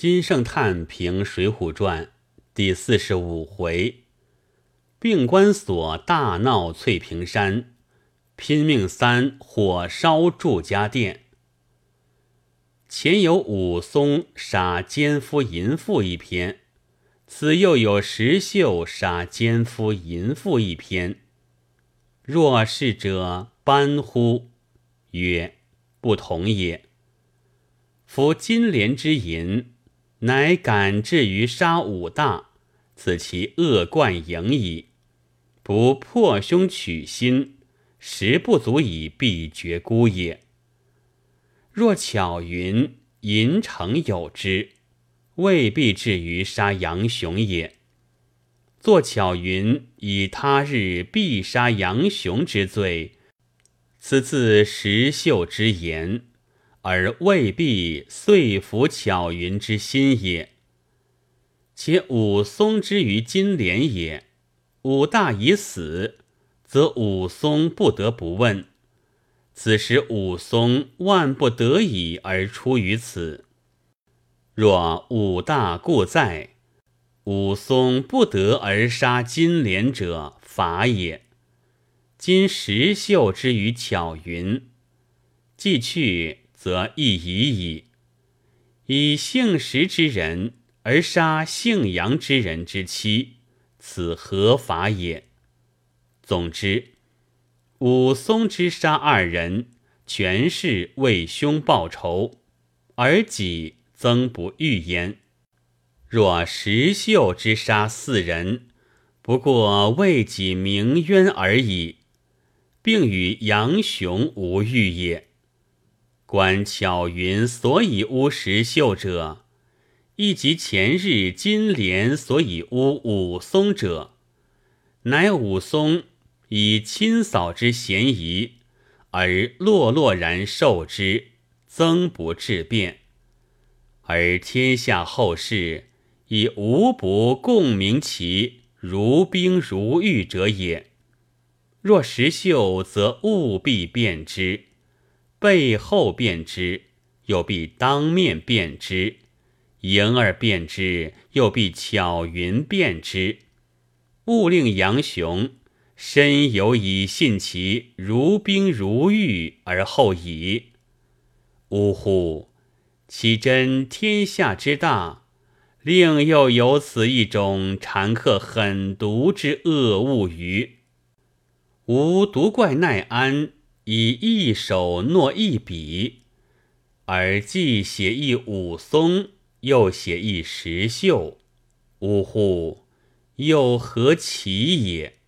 金圣叹评《水浒传》第四十五回：并关索大闹翠屏山，拼命三火烧祝家店。前有武松杀奸夫淫妇一篇，此又有石秀杀奸夫淫妇一篇。若是者班乎？曰：不同也。夫金莲之淫。乃敢至于杀武大，此其恶贯盈矣。不破胸取心，实不足以避绝孤也。若巧云淫城有之，未必至于杀杨雄也。作巧云以他日必杀杨雄之罪，此自石秀之言。而未必遂服巧云之心也。且武松之于金莲也，武大已死，则武松不得不问。此时武松万不得已而出于此。若武大故在，武松不得而杀金莲者，法也。今石秀之于巧云，既去。则亦已矣。以姓石之人而杀姓杨之人之妻，此何法也？总之，武松之杀二人，全是为兄报仇，而己曾不欲焉。若石秀之杀四人，不过为己鸣冤而已，并与杨雄无欲也。观巧云所以诬石秀者，亦即前日金莲所以诬武松者，乃武松以亲嫂之嫌疑而落落然受之，增不治变，而天下后世以无不共鸣其如冰如玉者也。若石秀，则务必辨之。背后辨之，又必当面辨之；迎而辨之，又必巧云辨之。勿令杨雄身有以信其如冰如玉而后已。呜呼！岂真天下之大，另又有此一种残克狠毒之恶物于？吾独怪奈安。以一手诺一笔，而既写一武松，又写一石秀，呜呼，又何其也！